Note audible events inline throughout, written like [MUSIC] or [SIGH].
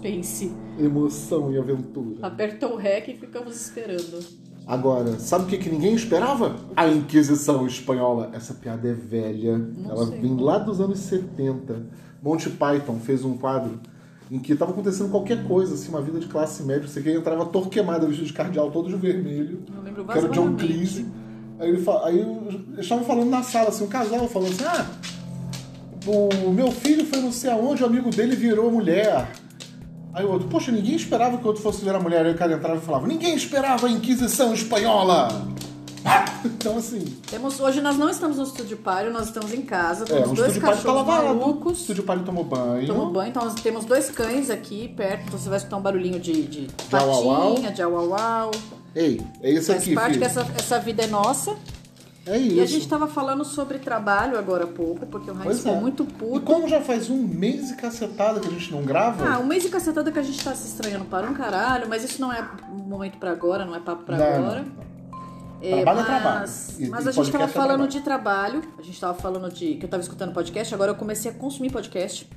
suspense. Emoção e aventura. Apertou o REC e ficamos esperando. Agora, sabe o que, que ninguém esperava? A Inquisição Espanhola. Essa piada é velha. Não Ela sei. vem lá dos anos 70. Monty Python fez um quadro em que estava acontecendo qualquer coisa, assim, uma vida de classe média, você que entrava torquemada, vestido de cardeal, todo de vermelho. Eu lembro que era o John. Cleese. Aí, ele aí eles estavam falando na sala, assim, um casal falando assim, ah, o meu filho foi não sei aonde, o amigo dele virou mulher. Aí o outro, poxa, ninguém esperava que o outro fosse virar mulher. Aí o cara entrava e falava, ninguém esperava a Inquisição Espanhola! [LAUGHS] Então, assim, Temos, hoje nós não estamos no estúdio Páreo, nós estamos em casa. é, Temos o dois tá cachorros lavado. O malucos. estúdio Palio tomou banho. Tomou banho, então nós temos dois cães aqui perto. então Você vai escutar um barulhinho de, de patinha, de au au au. Ei, é isso Faz aqui, parte filho. que essa, essa vida é nossa. É isso. E a gente tava falando sobre trabalho agora há pouco, porque o Heinz ficou é. muito E puto. como já faz um mês e cacetada que a gente não grava, Ah, um mês e cacetada que a gente tá se estranhando para um caralho, mas isso não é momento pra agora, não é papo pra Não, agora. não. É, Trabalho é mas, trabalho. E- mas e a gente tava podcast é falando trabalho. de trabalho, a gente tava falando de que eu tava escutando podcast, agora eu comecei a consumir podcast.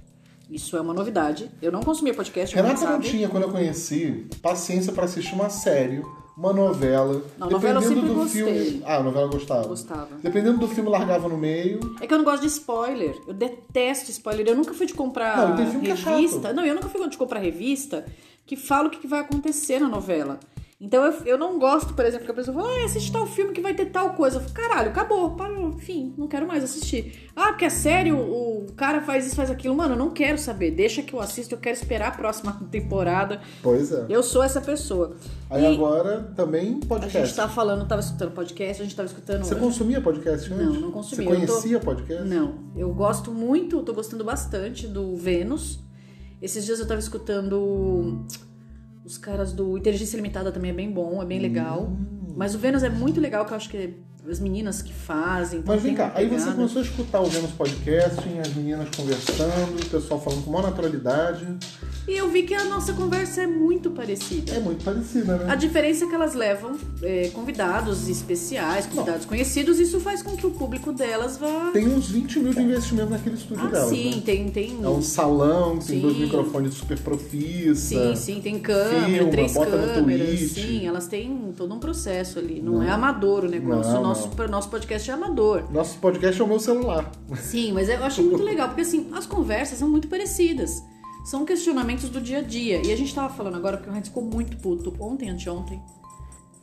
Isso é uma novidade. Eu não consumia podcast, Renata não tinha, quando eu conheci, paciência pra assistir uma série, uma novela. Não, novela eu Dependendo sempre do gostei. filme. Ah, a novela eu gostava. Gostava. Dependendo do filme, largava no meio. É que eu não gosto de spoiler. Eu detesto spoiler. Eu nunca fui de comprar Não, tem filme que é revista. chato. não, eu nunca fui de comprar revista que fala o que vai acontecer na novela. Então eu, eu não gosto, por exemplo, que a pessoa fala, ah, assiste tal filme que vai ter tal coisa. Eu falo, Caralho, acabou, parou, enfim, não quero mais assistir. Ah, porque é sério, o cara faz isso, faz aquilo. Mano, eu não quero saber. Deixa que eu assisto, eu quero esperar a próxima [LAUGHS] temporada. Pois é. Eu sou essa pessoa. Aí E agora também a podcast. gente tava falando, tava escutando podcast, a gente tava escutando. Você consumia podcast antes? Não, não consumia. Você Eu tô- conhecia podcast? Não, eu gosto muito, tô gostando bastante do Vênus. Esses dias eu tava escutando os caras do Inteligência Limitada também é bem bom, é bem legal. Hum. Mas o Vênus é muito legal, que eu acho que é as meninas que fazem. então Mas vem tem cá, aí você pegada. começou a escutar o Vênus Podcast, as meninas conversando, o pessoal falando com maior naturalidade. E eu vi que a nossa conversa é muito parecida. É muito parecida, né? A diferença é que elas levam é, convidados especiais, convidados conhecidos, isso faz com que o público delas vá. Tem uns 20 mil de investimento naquele estúdio ah, dela. sim, né? tem, tem. É um salão, tem Sim. dois microfones super profissa. Sim, sim, tem câmera, filma, três câmeras. Sim, elas têm todo um processo ali. Não, Não. é amador o negócio. Não, nosso, nosso podcast é amador. Nosso podcast é o meu celular. Sim, mas eu acho muito legal, porque assim, as conversas são muito parecidas. São questionamentos do dia a dia. E a gente tava falando agora, porque o Heinz ficou muito puto ontem, anteontem.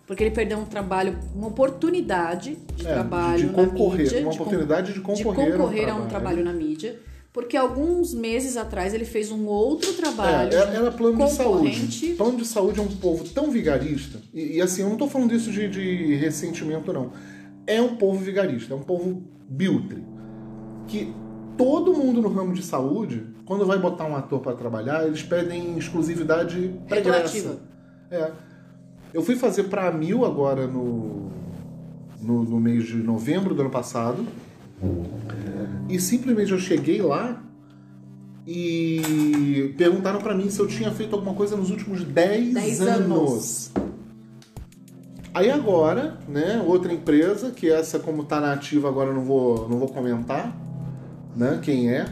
Porque ele perdeu um trabalho, uma oportunidade de É, trabalho de na concorrer, mídia. uma de oportunidade de de concorrer, concorrer a um trabalho na mídia. Porque alguns meses atrás ele fez um outro trabalho. É, era, era plano de saúde. Plano de saúde é um povo tão vigarista. E, e, assim, eu não tô falando isso de, de ressentimento, não. É um povo vigarista, é um povo biltre. Que todo mundo no ramo de saúde, quando vai botar um ator para trabalhar, eles pedem exclusividade pregressa. É. Eu fui fazer pra Mil agora no, no, no mês de novembro do ano passado. E simplesmente eu cheguei lá e perguntaram pra mim se eu tinha feito alguma coisa nos últimos 10, Dez anos. anos. Aí agora, né, outra empresa, que essa como tá na ativa agora eu não vou, não vou comentar, né, quem é.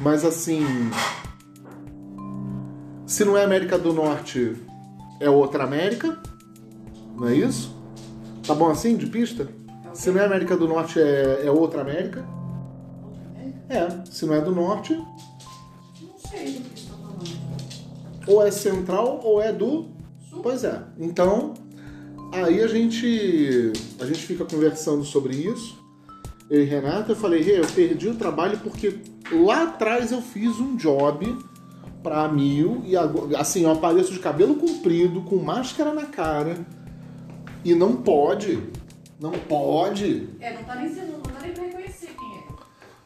Mas assim, se não é América do Norte, é outra América, não é isso? Tá bom assim, de pista? Se não é América do Norte, é, é outra América? É, se não é do Norte, Não sei do que você tá falando. ou é central ou é do. Pois é. Então, aí a gente a gente fica conversando sobre isso. Eu e Renata, eu falei, Rê, eu perdi o trabalho porque lá atrás eu fiz um job pra mil e agora, assim, eu apareço de cabelo comprido, com máscara na cara e não pode, não pode. É, não tá nem sendo, não dá nem pra reconhecer quem é.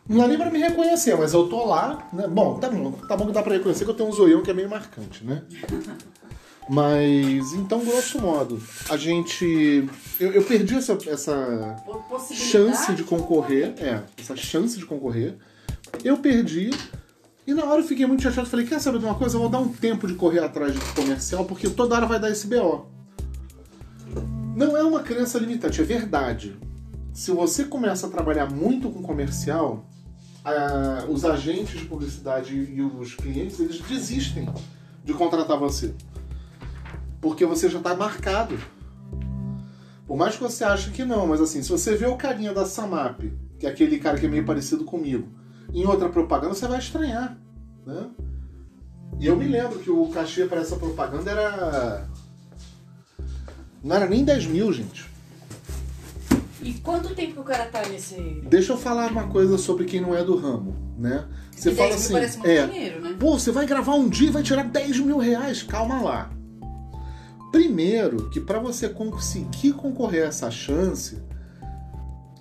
Não dá nem pra me reconhecer, mas eu tô lá, né? Bom, tá bom, tá bom que dá pra reconhecer que eu tenho um zoião que é meio marcante, né? [LAUGHS] Mas, então, grosso modo, a gente. Eu, eu perdi essa, essa chance de concorrer. É, essa chance de concorrer. Eu perdi. E na hora eu fiquei muito chateado. Falei, quer saber de uma coisa? Eu vou dar um tempo de correr atrás de comercial, porque toda hora vai dar esse BO. Não é uma crença limitante, é verdade. Se você começa a trabalhar muito com comercial, a- os agentes de publicidade e os clientes, eles desistem de contratar você. Porque você já está marcado. Por mais que você ache que não, mas assim, se você vê o carinha da Samap, que é aquele cara que é meio parecido comigo, em outra propaganda, você vai estranhar, né? E eu me lembro que o cachê para essa propaganda era... Não era nem 10 mil, gente. E quanto tempo que o cara tá nesse. Deixa eu falar uma coisa sobre quem não é do ramo, né? Você Porque fala 10 mil assim, parece muito é, dinheiro, né? pô, você vai gravar um dia e vai tirar 10 mil reais. Calma lá. Primeiro, que para você conseguir concorrer a essa chance,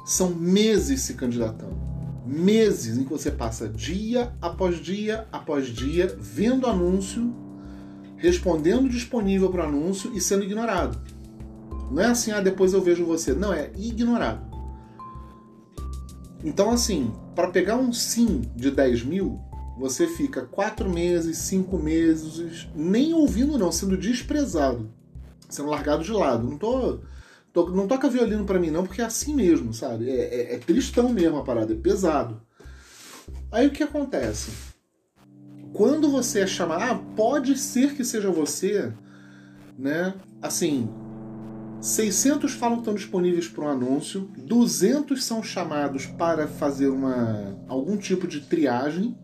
são meses se candidatando. Meses em que você passa dia após dia após dia vendo anúncio, respondendo disponível para anúncio e sendo ignorado. Não é assim, ah, depois eu vejo você. Não, é ignorado. Então, assim, para pegar um sim de 10 mil, você fica quatro meses, cinco meses, nem ouvindo não, sendo desprezado, sendo largado de lado. Não tô, tô- não toca violino para mim não, porque é assim mesmo, sabe? É, é, é tristão mesmo a parada, é pesado. Aí o que acontece? Quando você é chamado, ah, pode ser que seja você, né? Assim, 600 falam que estão disponíveis para um anúncio, 200 são chamados para fazer uma, algum tipo de triagem,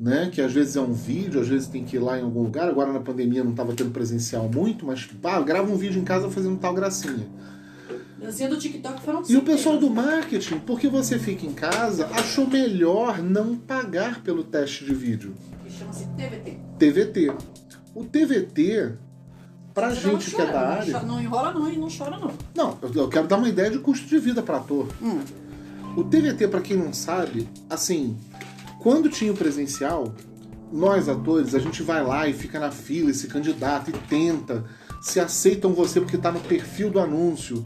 né? Que às vezes é um vídeo, às vezes tem que ir lá em algum lugar. Agora na pandemia não estava tendo presencial muito, mas ah, grava um vídeo em casa fazendo tal gracinha. Dancinha do TikTok foram E o pessoal do marketing, porque você fica em casa, achou melhor não pagar pelo teste de vídeo. Que chama-se TVT. TVT. O TVT, pra Você gente que é chora, da não área. chora- Não enrola não e não chora não. Não, eu- eu quero dar uma ideia de custo de vida para ator. Hum. O TVT, para quem não sabe, assim, quando tinha o presencial, nós atores, a gente vai lá e fica na fila e se candidata e tenta, se aceitam você porque tá no perfil do anúncio.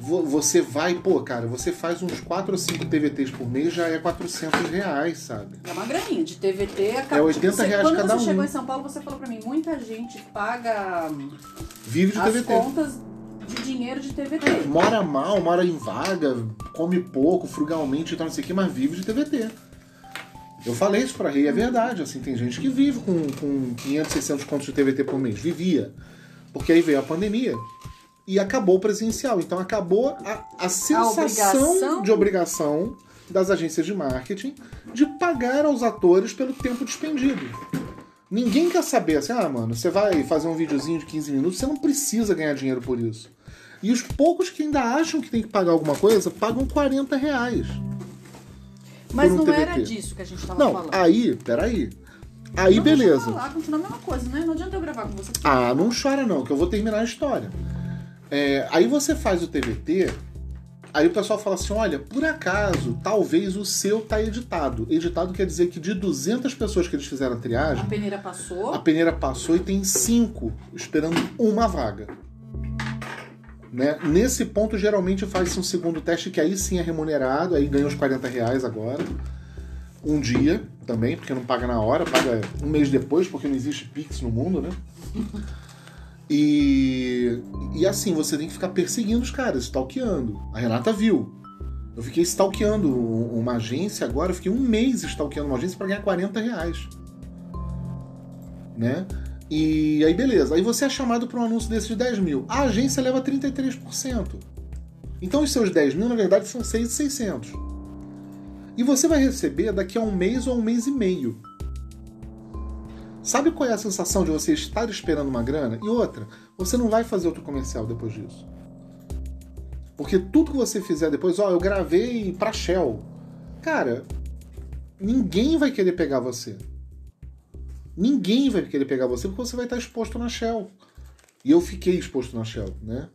Vo- Você vai, pô, cara, você faz uns 4 ou 5 TVTs por mês, já é 400 reais, sabe? É uma graninha de TVT. Acaba, É 80 reais Quando cada você um. chegou em São Paulo, você falou pra mim, muita gente paga hum, Vive de as TVT. contas de dinheiro de TVT. Mora mal, mora em vaga, come pouco, frugalmente e tal, não sei o que, mas vive de TVT. Eu falei isso pra Rei, é verdade. Assim, tem gente que vive com, com 500, 600 contos de TVT por mês. Vivia. Porque aí veio a pandemia e acabou o presencial. Então acabou a, a sensação obrigação. de obrigação das agências de marketing de pagar aos atores pelo tempo despendido. Ninguém quer saber assim, ah, mano, você vai fazer um videozinho de 15 minutos, você não precisa ganhar dinheiro por isso. E os poucos que ainda acham que tem que pagar alguma coisa, pagam 40 reais. Mas um não TVT. era disso que a gente tava Não, falando. aí, peraí. Aí Não, deixa eu beleza. falar, continua a mesma coisa, né? Não adianta eu gravar com você. Ah, não chora não, que eu vou terminar a história. É, aí você faz o TVT, aí o pessoal fala assim, olha, por acaso, talvez o seu tá editado. Editado quer dizer que de 200 pessoas que eles fizeram a A triagem, peneira passou. a peneira passou e tem cinco esperando uma vaga. Né? Nesse ponto, geralmente faz-se um segundo teste, que aí sim é remunerado, aí ganha os 40 reais agora. Um dia também, porque não paga na hora, paga um mês depois, porque não existe Pix no mundo, né? E, e assim, você tem que ficar perseguindo os caras, stalkeando. A Renata viu. Eu fiquei stalkeando uma agência agora, eu fiquei um mês stalkeando uma agência para ganhar 40 reais. Né? E aí, beleza. Aí você é chamado para um anúncio desse de 10 mil. A agência leva 33%. Então os seus 10 mil, na verdade, são 6,600. E você vai receber daqui a um mês ou um mês e meio. Sabe qual é a sensação de você estar esperando uma grana? E outra, você não vai fazer outro comercial depois disso. Porque tudo que você fizer depois, ó, eu gravei pra Shell. Cara, ninguém vai querer pegar você. Ninguém vai querer pegar você porque você vai estar exposto na Shell. E eu fiquei exposto na Shell, né?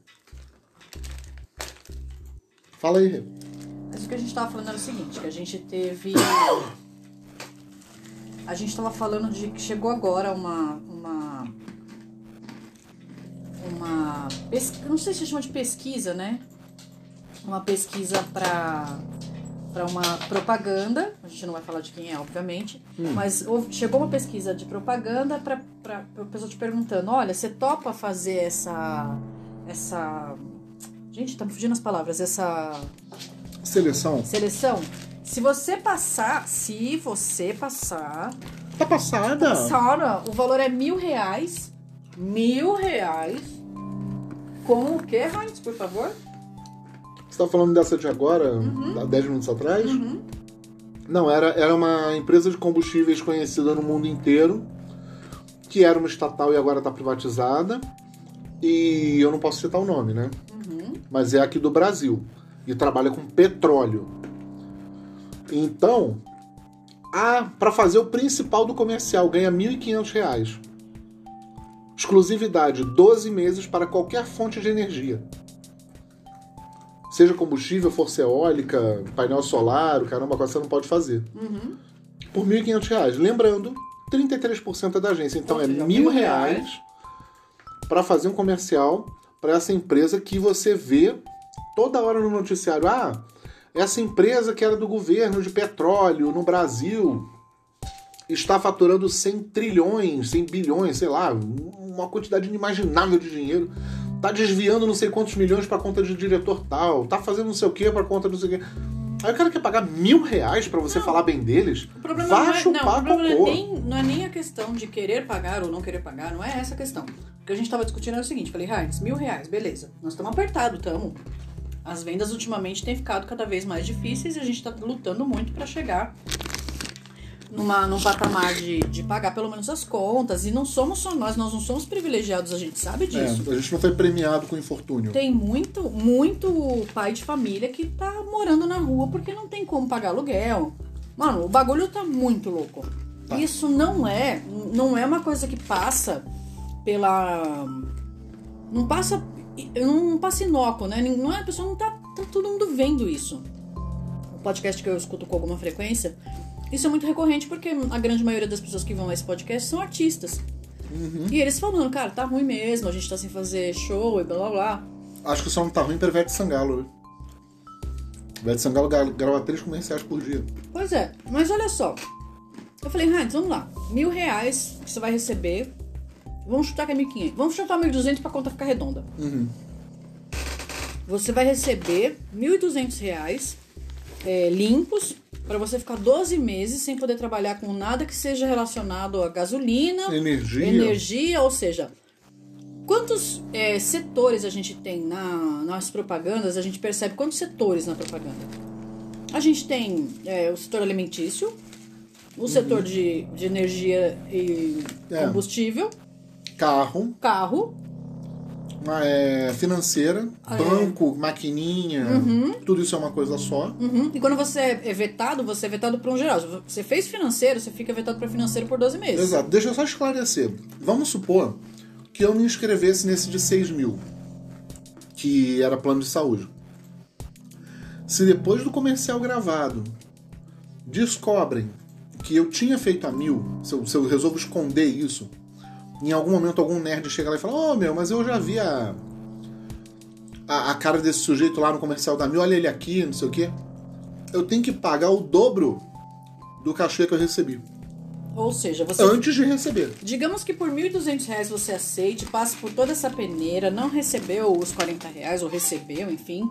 Fala aí, Rê. Mas o que a gente tava falando era o seguinte, que a gente teve. A gente tava falando de que chegou agora uma. uma. Uma. Não sei se chama de pesquisa, né? Uma pesquisa para para uma propaganda, gente não vai falar de quem é, obviamente, mas houve- chegou uma pesquisa de propaganda para a pessoa te perguntando, olha, você topa fazer essa essa gente, tá me fugindo as palavras, essa Seleção. seleção Se você passar, se você passar, Tá passada? Sara, o valor é mil reais. Mil reais. Com o que, Heinz, por favor? Você tá falando dessa de agora, há 10 minutos atrás? Não, era, era uma empresa de combustíveis conhecida no mundo inteiro, que era uma estatal e agora está privatizada. E eu não posso citar o nome, né? Mas é aqui do Brasil. E trabalha com petróleo. Então, para fazer o principal do comercial, ganha 1.500 reais. Exclusividade, 12 meses para qualquer fonte de energia. Seja combustível, força eólica, painel solar, o caramba, você não pode fazer. Por 1.500 reais. Lembrando, 33% é da agência. Então Ou é seja, mil reais reais. para fazer um comercial para essa empresa que você vê toda hora no noticiário. Ah, essa empresa que era do governo de petróleo no Brasil está faturando 100 trilhões, 100 bilhões, sei lá, uma quantidade inimaginável de dinheiro. Tá desviando não sei quantos milhões para conta de diretor tal, tá fazendo não sei o que para conta de não sei o que. Aí o cara quer pagar mil reais para você falar bem deles? O problema Vá não é, chupar não, o problema não cocô. é, nem, não é nem a questão de querer pagar ou não querer pagar, não é essa a questão. O que a gente tava discutindo era o seguinte, falei, Heinz, mil reais, beleza. Nós estamos apertados, estamos. As vendas ultimamente têm ficado cada vez mais difíceis e a gente tá lutando muito para chegar numa, num patamar de, de pagar pelo menos as contas. E não somos só nós, nós não somos privilegiados, a gente sabe disso. É, a gente não foi premiado com infortúnio. Tem muito, muito pai de família que tá morando na rua porque não tem como pagar aluguel. Mano, o bagulho tá muito louco. Tá. Isso não é, não é uma coisa que passa pela não passa não passa inócuo, né? Não é, a pessoa não tá, tá todo mundo vendo isso. O podcast que eu escuto com alguma frequência, isso é muito recorrente porque a grande maioria das pessoas que vão a esse podcast são artistas. E eles falando, cara, tá ruim mesmo, a gente tá sem fazer show e blá blá blá. Acho que só não tá ruim pra Ivete Sangalo. Ivete Sangalo gra- grava três comerciais por dia. Pois é, mas olha só. Eu falei, Heinz, vamos lá. Mil reais que você vai receber. Vamos chutar que é 1.500. Vamos chutar 1.200 pra conta ficar redonda. Você vai receber 1.200 reais é, limpos pra você ficar 12 meses sem poder trabalhar com nada que seja relacionado a gasolina, Energia. energia, ou seja, quantos é, setores a gente tem na, nas propagandas? A gente percebe quantos setores na propaganda? A gente tem é, o setor alimentício, o setor de, de energia e É. combustível, Carro, carro, é, financeira, Ah, é. banco, maquininha, tudo isso é uma coisa só. Uhum. E quando você é vetado, você é vetado para um geral. Se você fez financeiro, você fica vetado para financeiro por 12 meses. Exato. Deixa eu só esclarecer. Vamos supor que eu me inscrevesse nesse de 6 mil, que era plano de saúde. Se depois do comercial gravado descobrem que eu tinha feito a mil, se eu, se eu resolvo esconder isso, em algum momento algum nerd chega lá e fala: Ô meu, mas eu já vi a, a, a cara desse sujeito lá no comercial da mil, olha ele aqui, não sei o quê. Eu tenho que pagar o dobro do cachê que eu recebi. Ou seja, você Antes de receber. Digamos que por 1.200 reais você aceite, passe por toda essa peneira, não recebeu os 40 reais, ou recebeu, enfim.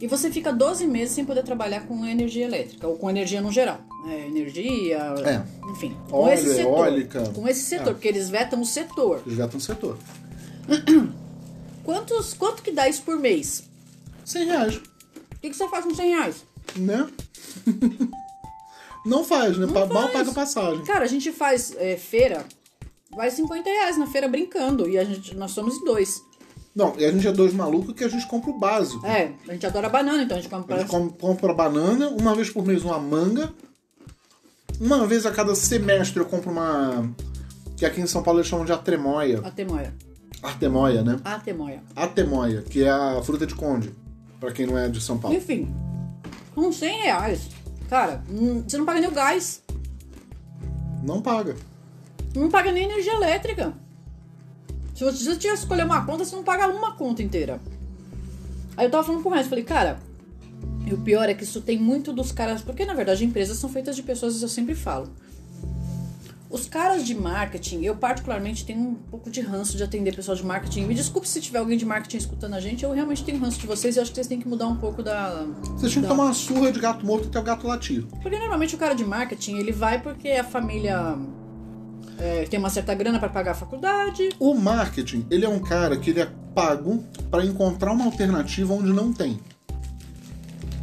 E você fica 12 meses sem poder trabalhar com energia elétrica, ou com energia no geral. É, energia, É. enfim. Com Óleo, esse setor. eólica. Com esse setor, É. porque eles vetam o setor. Eles vetam o setor. [CLEARS THROAT] Quantos, quanto que dá isso por mês? 100 reais, O que, que você faz com 100 reais? né? [LAUGHS] Não faz, né? Pa- Mal faz. paga passagem. Cara, a gente faz é, feira, vai 50 reais na feira brincando, e a gente, nós somos dois. Não, e a gente é dois malucos que a gente compra o básico. É, a gente adora banana, então a gente A compra... gente com- compra banana, uma vez por mês uma manga. Uma vez a cada semestre eu compro uma. Que aqui em São Paulo eles chamam de atremoia. Atemoia. Artemoia, né? Atemoia. Atemoia, que é a fruta de conde. Pra quem não é de São Paulo. Enfim, com 100 reais, cara, hum, você não paga nem o gás, Não paga. não paga nem energia elétrica. Se você, tiver que escolher uma conta, você não paga uma conta inteira. Aí eu tava falando com o resto, falei, cara, e o pior é que isso tem muito dos caras, porque na verdade empresas são feitas de pessoas, isso eu sempre falo. Os caras de marketing, eu particularmente tenho um pouco de ranço de atender pessoal de marketing. Me desculpe se tiver alguém de marketing escutando a gente, eu realmente tenho ranço de vocês e acho que vocês têm que mudar um pouco da. Vocês tinham que tomar uma surra de gato morto até o gato latir. Porque normalmente o cara de marketing, ele vai porque a família é, tem uma certa grana pra pagar a faculdade. O marketing, ele é um cara que ele é pago para encontrar uma alternativa onde não tem.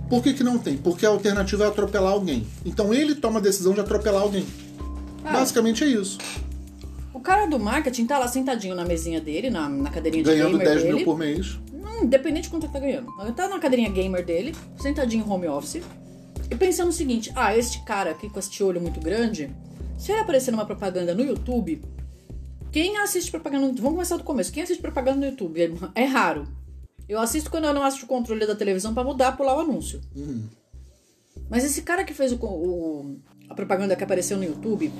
Por que, que não tem? Porque a alternativa é atropelar alguém. Então ele toma a decisão de atropelar alguém. Ah. Basicamente é isso. O cara do marketing tá lá sentadinho na mesinha dele, na, na cadeirinha de Ganhando gamer 10 dele. mil por mês. Não, independente de quanto ele tá ganhando. Ele tá na cadeirinha gamer dele, sentadinho em home office, e pensando o seguinte: ah, este cara aqui com este olho muito grande, se ele aparecer numa propaganda no YouTube, quem assiste propaganda no YouTube? Vamos começar do começo. Quem assiste propaganda no YouTube? É, é raro. Eu assisto quando eu não assisto o controle da televisão pra mudar, pular o anúncio. Mas esse cara que fez o, o- a propaganda que apareceu no YouTube,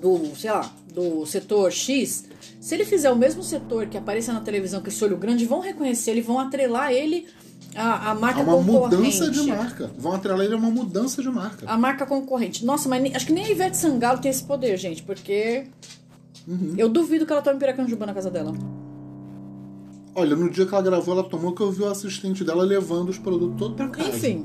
do, sei lá, do setor X, se ele fizer o mesmo setor que apareça na televisão com esse olho grande, vão reconhecer ele, vão atrelar ele à, à marca Há uma concorrente. mudança de marca. Vão atrelar ele a uma mudança de marca. A marca concorrente. Nossa, mas nem- acho que nem a Ivete Sangalo tem esse poder, gente, porque Uhum. eu duvido que ela tome piracanjuba na casa dela. Olha, no dia que ela gravou, ela tomou que eu vi o assistente dela levando os produtos todos pra casa. Enfim,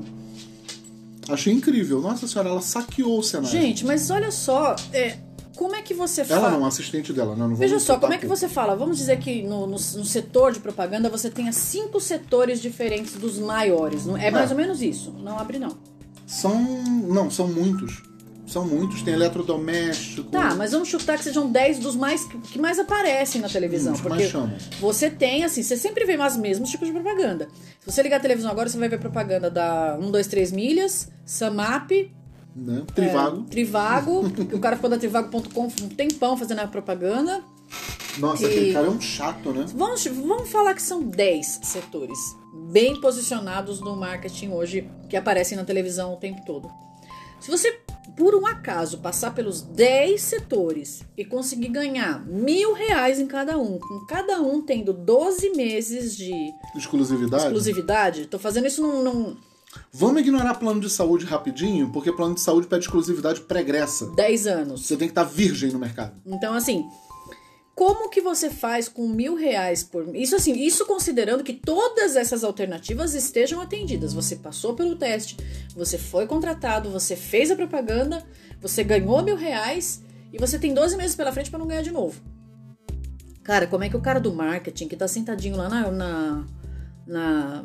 Achei incrível. Nossa senhora, ela saqueou o cenário. gente, mas olha só, é, como é que você Ela fala? não, a assistente dela. Não, não Veja só, como é que você fala? Vamos dizer que no, no- no setor de propaganda você tenha cinco setores diferentes dos maiores. não- É mais É. ou menos isso. Não abre, não. São. Não, são muitos. São muitos. Tem eletrodoméstico. Tá, mas vamos chutar que sejam 10 dos mais que mais aparecem na televisão. Os que porque mais chamam. você tem, assim, você sempre vê mais mesmos tipos de propaganda. Se você ligar a televisão agora, você vai ver propaganda da 1, 2, 3 milhas, Samap, Né? Trivago. é, Trivago, que o cara ficou da Trivago.com um tempão fazendo a propaganda. Nossa, e- aquele cara é um chato, né? Vamos, vamos falar que são 10 setores bem posicionados no marketing hoje que aparecem na televisão o tempo todo. Se você, por um acaso, passar pelos 10 setores e conseguir ganhar mil reais em cada um, com cada um tendo 12 meses de Exclusividade. exclusividade, tô fazendo isso num. num Vamos ignorar plano de saúde rapidinho, porque plano de saúde pede exclusividade pregressa. 10 anos. Você tem que estar virgem no mercado. Então, assim, como que você faz com mil reais por Isso assim, isso considerando que todas essas alternativas estejam atendidas. Você passou pelo teste, você foi contratado, você fez a propaganda, você ganhou mil reais e você tem 12 meses pela frente para não ganhar de novo. Cara, como é que o cara do marketing, que tá sentadinho lá na, na, na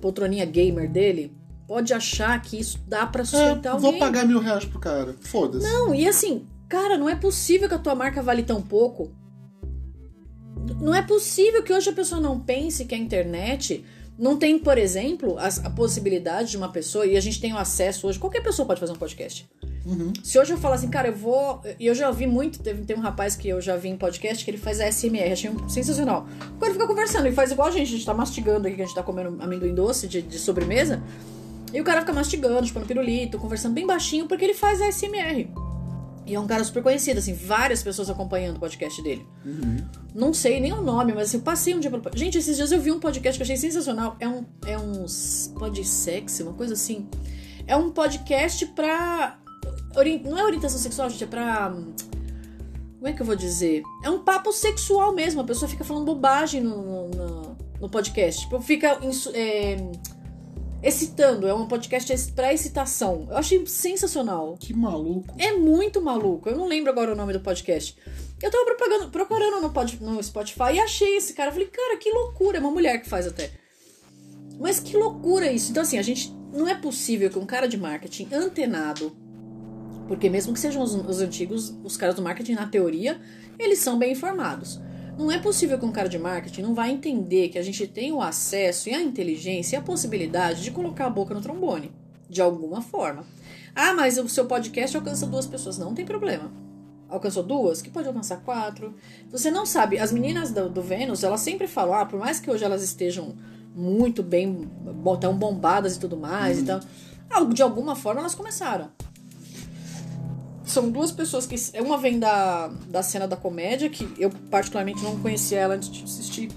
poltroninha gamer dele, pode achar que isso dá pra É, sustentar vou alguém? pagar mil reais pro cara. Foda-se. Não, e assim, cara, não é possível que a tua marca vale tão pouco. Não é possível que hoje a pessoa não pense que a internet não tem, por exemplo, as- a, possibilidade de uma pessoa, e a gente tem o acesso hoje, qualquer pessoa pode fazer um podcast. Uhum. Se hoje eu falar assim, cara, eu vou. E eu já vi muito, teve, tem um rapaz que eu já vi em podcast que ele faz ASMR, achei um- sensacional. O cara fica conversando, ele faz igual a gente, a gente tá mastigando aqui, que a gente tá comendo amendoim doce de, de sobremesa. E o cara fica mastigando, chupando pirulito, conversando bem baixinho, porque ele faz ASMR. E é um cara super conhecido, assim, várias pessoas acompanhando o podcast dele. Não sei nem o nome, mas assim, eu passei um dia pelo. Gente, esses dias eu vi um podcast que eu achei sensacional. É um. É um. Podsex, uma coisa assim. É um podcast pra. ori- Não é orientação sexual, gente, é pra. Como é que eu vou dizer? É um papo sexual mesmo. A pessoa fica falando bobagem no, no, no podcast. Tipo, fica. é, excitando. É um podcast pra excitação. Eu achei sensacional. Que maluco. É muito maluco. Eu não lembro agora o nome do podcast. Eu tava propagando- procurando no, pod- no Spotify e achei esse cara. Falei, cara, que loucura. É uma mulher que faz até. Mas que loucura isso. Então, assim, a gente. Não é possível que um cara de marketing antenado. Porque mesmo que sejam os, os antigos, os caras do marketing, na teoria, eles são bem informados. Não é possível que um cara de marketing não vai entender que a gente tem o acesso e a inteligência e a possibilidade de colocar a boca no trombone. De alguma forma. Ah, mas o seu podcast alcança duas pessoas. Não tem problema. Alcançou duas? Que pode alcançar quatro. Você não sabe. As meninas do, do Vênus, elas sempre falam, ah, por mais que hoje elas estejam muito bem, tão bombadas e tudo mais, então, ah, de alguma forma elas começaram. São duas pessoas que. Uma vem da, da cena da comédia, que eu particularmente não conhecia ela antes de assistir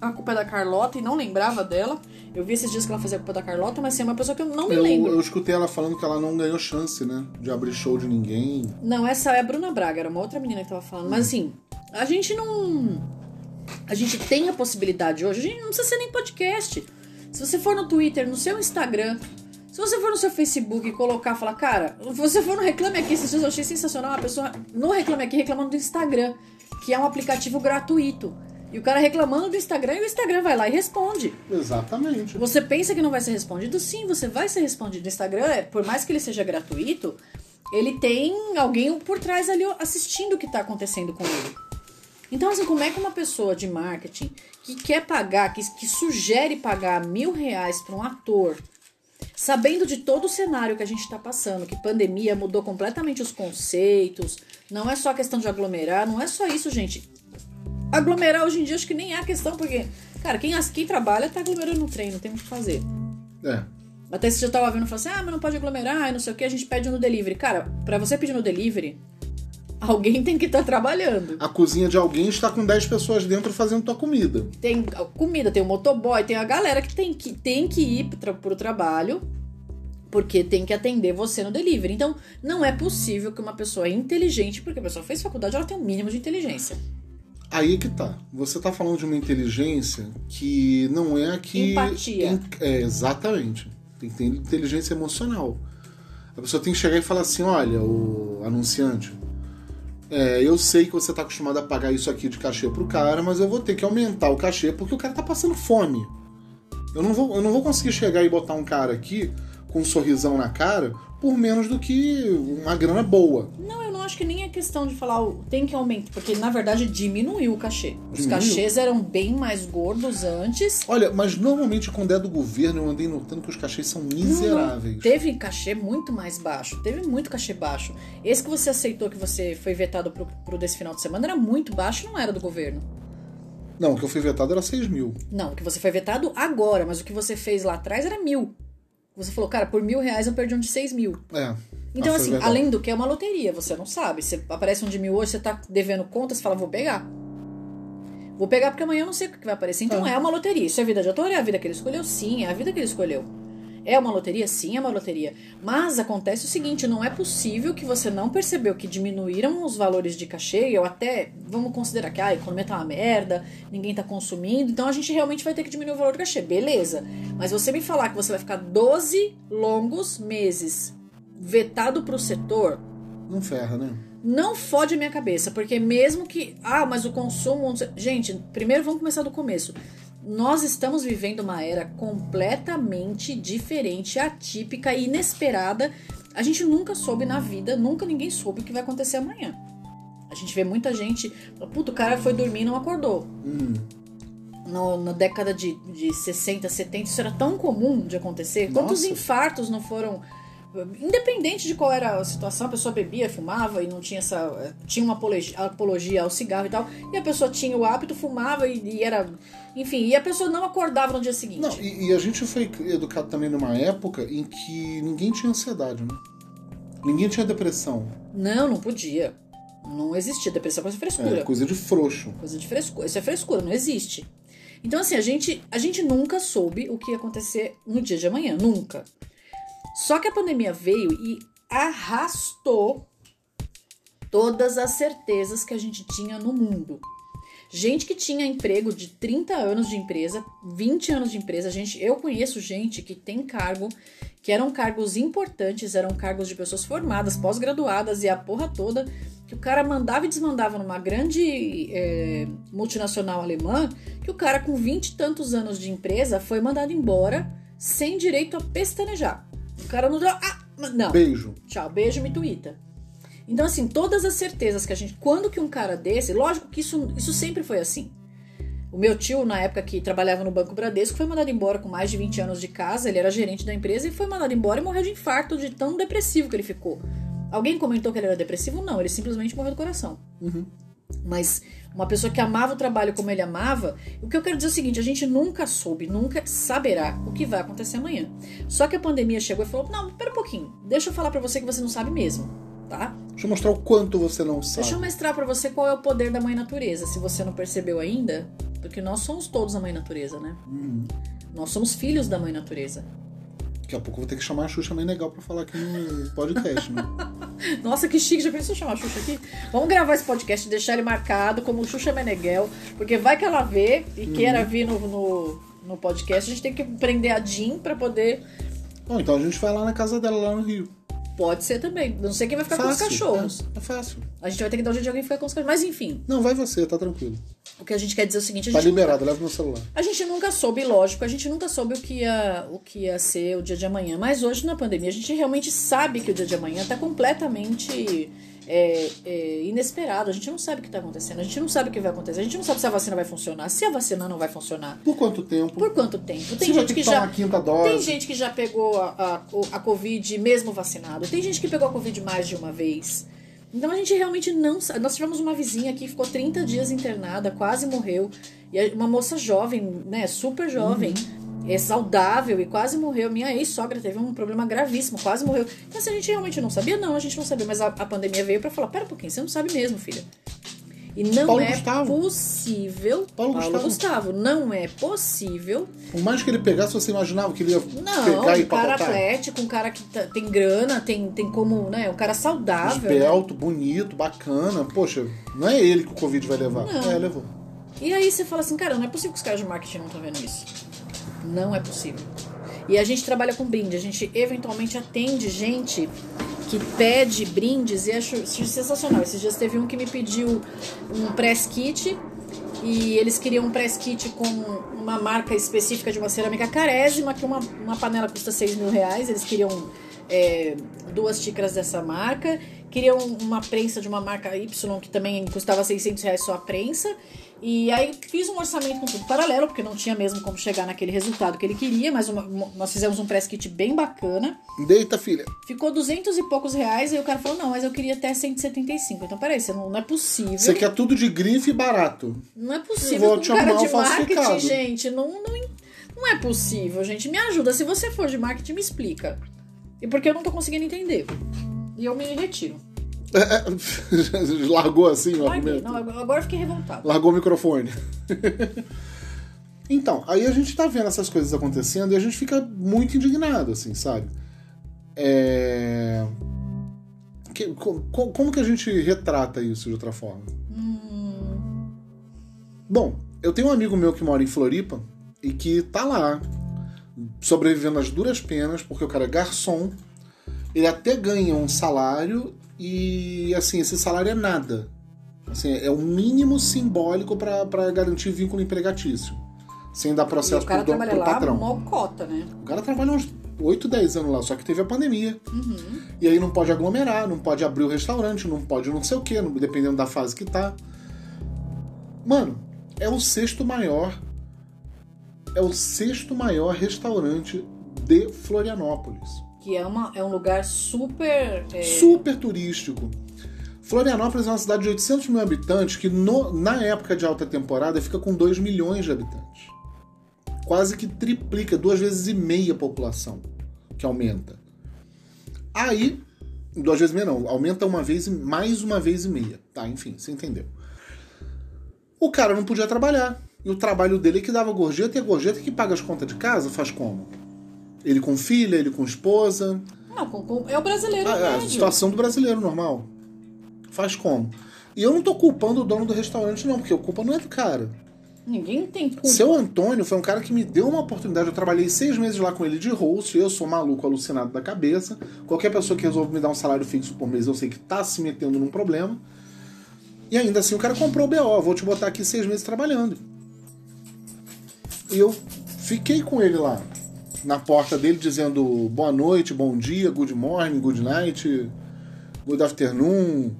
A Culpa é da Carlota e não lembrava dela. Eu vi esses dias que ela fazia culpa da Carlota, mas assim, é uma pessoa que eu não me Eu, lembro. eu escutei ela falando que ela não ganhou chance, né? De abrir show de ninguém. Não, essa é a Bruna Braga, era uma outra menina que tava falando. Mas assim, a gente não. A gente tem a possibilidade hoje, a gente não precisa ser nem podcast. Se você for no Twitter, no seu Instagram, se você for no seu Facebook e colocar, falar, cara, você for no Reclame Aqui, esses dias eu achei sensacional uma pessoa no Reclame Aqui reclamando do Instagram, que é um aplicativo gratuito. E o cara reclamando do Instagram e o Instagram vai lá e responde. Exatamente. Você pensa que não vai ser respondido? Sim, você vai ser respondido. O Instagram, é, por mais que ele seja gratuito, ele tem alguém por trás ali assistindo o que está acontecendo com ele. Então, assim, como é que uma pessoa de marketing que quer pagar, que, que sugere pagar mil reais para um ator, sabendo de todo o cenário que a gente está passando, que pandemia mudou completamente os conceitos, não é só questão de aglomerar, não é só isso, gente. Aglomerar hoje em dia acho que nem é a questão, porque, cara, quem, quem trabalha tá aglomerando no trem, não tem o que fazer. É. Até se eu tava vendo, falou assim, ah, mas não pode aglomerar e não sei o que, a gente pede no delivery. Cara, pra você pedir no delivery, alguém tem que estar trabalhando. A cozinha de alguém está com 10 pessoas dentro fazendo tua comida. Tem a comida, tem o motoboy, tem a galera que tem que, tem que ir tra pro trabalho porque tem que atender você no delivery. Então, não é possível que uma pessoa inteligente, porque a pessoa fez faculdade, ela tem um mínimo de inteligência. Aí que tá. Você tá falando de uma inteligência que não é a que. Empatia. É, exatamente. Tem que ter inteligência emocional. A pessoa tem que chegar e falar assim: olha, o anunciante, é, eu sei que você tá acostumado a pagar isso aqui de cachê pro cara, mas eu vou ter que aumentar o cachê porque o cara tá passando fome. Eu não vou, eu não vou conseguir chegar e botar um cara aqui com um sorrisão na cara por menos do que uma grana boa. Não, eu não acho que nem é questão de falar o- tem que aumentar, porque na verdade diminuiu o cachê. Os Diminuiu? cachês eram bem mais gordos antes. Olha, mas normalmente quando é do governo eu andei notando que os cachês são miseráveis. Não, teve cachê muito mais baixo. Teve muito cachê baixo. Esse que você aceitou que você foi vetado pro, pro desse final de semana era muito baixo, não era do governo. Não, o que eu fui vetado era 6 mil. Não, o que você foi vetado agora, mas o que você fez lá atrás era mil. Você falou, cara, por mil reais eu perdi um de seis mil. É. Então, foi assim, verdade. além do que é uma loteria, você não sabe. Você aparece um de mil hoje, você tá devendo conta, você fala, vou pegar. Vou pegar porque amanhã eu não sei o que vai aparecer. Então Ah. é uma loteria. Isso é vida de ator? É a vida que ele escolheu? Sim, é a vida que ele escolheu. É uma loteria? Sim, é uma loteria. Mas acontece o seguinte: não é possível que você não percebeu que diminuíram os valores de cachê, ou até, vamos considerar que ah, a economia tá uma merda, ninguém tá consumindo, então a gente realmente vai ter que diminuir o valor do cachê. Beleza. Mas você me falar que você vai ficar 12 longos meses vetado pro setor, Não ferra, né? não fode a minha cabeça, porque mesmo que. Ah, mas o consumo. Gente, primeiro vamos começar do começo. Nós estamos vivendo uma era completamente diferente, atípica e inesperada. A gente nunca soube na vida, nunca ninguém soube o que vai acontecer amanhã. A gente vê muita gente. Puta, o cara foi dormir e não acordou. Hum, No, na década de, de 60, 70, isso era tão comum de acontecer. Quantos Nossa. infartos não foram. Independente de qual era a situação, a pessoa bebia, fumava e não tinha essa. Tinha uma apologia, ao cigarro e tal. E a pessoa tinha o hábito, fumava e, e era. Enfim, e a pessoa não acordava no dia seguinte. Não, e, e a gente foi educado também numa época em que ninguém tinha ansiedade, né? Ninguém tinha depressão. Não, não podia. Não existia. Depressão coisa de frescura. É, coisa de frouxo. Coisa de frescura. Isso é frescura, não existe. Então, assim, a gente, a gente nunca soube o que ia acontecer no dia de amanhã. Nunca. Só que a pandemia veio e arrastou todas as certezas que a gente tinha no mundo. Gente que tinha emprego de 30 anos de empresa, 20 anos de empresa, gente, eu conheço gente que tem cargo, que eram cargos importantes, eram cargos de pessoas formadas, pós-graduadas e a porra toda, que o cara mandava e desmandava numa grande é, multinacional alemã, que o cara com 20 e tantos anos de empresa foi mandado embora sem direito a pestanejar. O cara não deu. Ah, não. Beijo. Tchau, beijo, me tuita. Então, assim, todas as certezas que a gente. Quando que um cara desse. Lógico que isso, isso sempre foi assim. O meu tio, na época que trabalhava no Banco Bradesco, foi mandado embora com mais de 20 anos de casa. Ele era gerente da empresa e foi mandado embora e morreu de infarto de tão depressivo que ele ficou. Alguém comentou que ele era depressivo? Não, ele simplesmente morreu do coração. Uhum. Mas uma pessoa que amava o trabalho como ele amava, o que eu quero dizer é o seguinte: a gente nunca soube, nunca saberá o que vai acontecer amanhã. Só que a pandemia chegou e falou: não, pera um pouquinho, deixa eu falar pra você que você não sabe mesmo, tá? Deixa eu mostrar o quanto você não sabe. Deixa eu mostrar pra você qual é o poder da mãe natureza. Se você não percebeu ainda, Porque nós somos todos a mãe natureza, né? Uhum. Nós somos filhos da mãe natureza. Daqui a pouco eu vou ter que chamar a Xuxa Mãe Legal pra falar aqui no podcast, né? [LAUGHS] [LAUGHS] Nossa, que chique, já pensou chamar a Xuxa aqui? Vamos gravar esse podcast e deixar ele marcado como Xuxa Meneghel, porque vai que ela vê e queira vir no, no, no podcast, a gente tem que prender a Jean pra poder. Bom, então a gente vai lá na casa dela, lá no Rio. Pode ser também. Não sei quem vai ficar com os cachorros. É, é fácil. A gente vai ter que dar um jeito de alguém ficar com os cachorros. Mas enfim, Não, vai você, tá tranquilo. o que a gente quer dizer é o seguinte: a Tá gente, liberado, leva meu celular. a gente nunca soube, lógico, a gente nunca soube o que, ia, o que ia ser o dia de amanhã. Mas hoje, na pandemia, a gente realmente sabe que o dia de amanhã tá completamente é, é, inesperado. A gente não sabe o que tá acontecendo. A gente não sabe o que vai acontecer. A gente não sabe se a vacina vai funcionar, se a vacina não vai funcionar. Por quanto tempo? Por quanto tempo? Tem gente que que já. quinta dose. Tem gente que já pegou a, a, a Covid mesmo vacinado. Tem gente que pegou a Covid mais de uma vez. Então a gente realmente não sabe. Nós tivemos uma vizinha que ficou 30 dias internada, quase morreu. E uma moça jovem, né? Super jovem. É saudável e quase morreu. Minha ex-sogra teve um problema gravíssimo, quase morreu. Então, se a gente realmente não sabia, não, a gente não sabia. Mas a, a pandemia veio pra falar: pera um pouquinho, você não sabe mesmo, filha. E não Paulo é Gustavo. possível. Paulo Paulo Gustavo. Gustavo, não é possível Por mais que ele pegasse, você imaginava que ele ia não, pegar e um cara pacotar? atlético, um cara que tá- tem grana, tem, tem como, né? Um cara saudável. né? Esbelto, bonito, bacana. Poxa, não é ele que o Covid vai levar. Não. É, levou. E aí você fala assim, cara, não é possível que os caras de marketing não estão vendo isso. Não é possível. E a gente trabalha com brinde, a gente eventualmente atende gente que pede brindes e acho sensacional. Esses dias teve um que me pediu um press kit e eles queriam um press kit com uma marca específica de uma cerâmica carésima, que uma, uma panela custa 6 mil reais. Eles queriam é, duas xícaras dessa marca, queriam uma prensa de uma marca Y que também custava 600 reais só a prensa. E aí fiz um orçamento com tudo paralelo, porque não tinha mesmo como chegar naquele resultado que ele queria, mas uma- uma- nós fizemos um press kit bem bacana. Deita, filha. Ficou 200 e poucos reais, e o cara falou, não, mas eu queria até 175. Então, peraí, você não, não é possível. Você quer tudo de grife e barato. Não é Eu possível vou que um te cara de marketing, gente, não, não, não é possível, gente. Me ajuda. Se você for de marketing, me explica. E porque eu não tô conseguindo entender. E eu me retiro. [LAUGHS] Largou assim o argumento. Não, agora eu fiquei revoltado. Largou o microfone. [LAUGHS] então, aí a gente tá vendo essas coisas acontecendo e a gente fica muito indignado, assim, sabe? É... que- co- co- como que a gente retrata isso de outra forma? Bom, eu tenho um amigo meu que mora em Floripa e que tá lá, sobrevivendo às duras penas, porque o cara é garçom, ele até ganha um salário e, assim, esse salário é nada. Assim, é o mínimo simbólico para garantir vínculo empregatício. Sem dar processo o cara pro, pro patrão. mó cota, né? O cara trabalha uns 8, 10 anos lá, só que teve a pandemia. Uhum. E aí não pode aglomerar, não pode abrir o restaurante, não pode não sei o que, dependendo da fase que tá. Mano, é o sexto maior. É o sexto maior restaurante de Florianópolis. Que é, uma, é um lugar super. é, Super turístico. Florianópolis é uma cidade de 800 mil habitantes que no- na época de alta temporada fica com 2 milhões de habitantes. Quase que triplica, duas vezes e meia a população que aumenta. Aí, duas vezes e meia não, aumenta uma vez mais uma vez e meia. Tá, enfim, você entendeu. O cara não podia trabalhar. E o trabalho dele é que dava gorjeta e a gorjeta que paga as contas de casa faz como? Ele com filha, ele com esposa, Não, com- com- é o brasileiro ah, é, a situação do brasileiro normal. Faz como? E eu não tô culpando o dono do restaurante, não, porque a culpa não é do cara. Ninguém tem culpa. Seu Antônio foi um cara que me deu uma oportunidade. Eu trabalhei seis meses lá com ele de host. Eu sou maluco, alucinado da cabeça. Qualquer pessoa que resolve me dar um salário fixo por mês, eu sei que tá se metendo num problema. E ainda assim o cara comprou o BO. Vou te botar aqui seis meses trabalhando. E eu fiquei com ele lá, na porta dele, dizendo boa noite, bom dia, good morning, good night, good afternoon,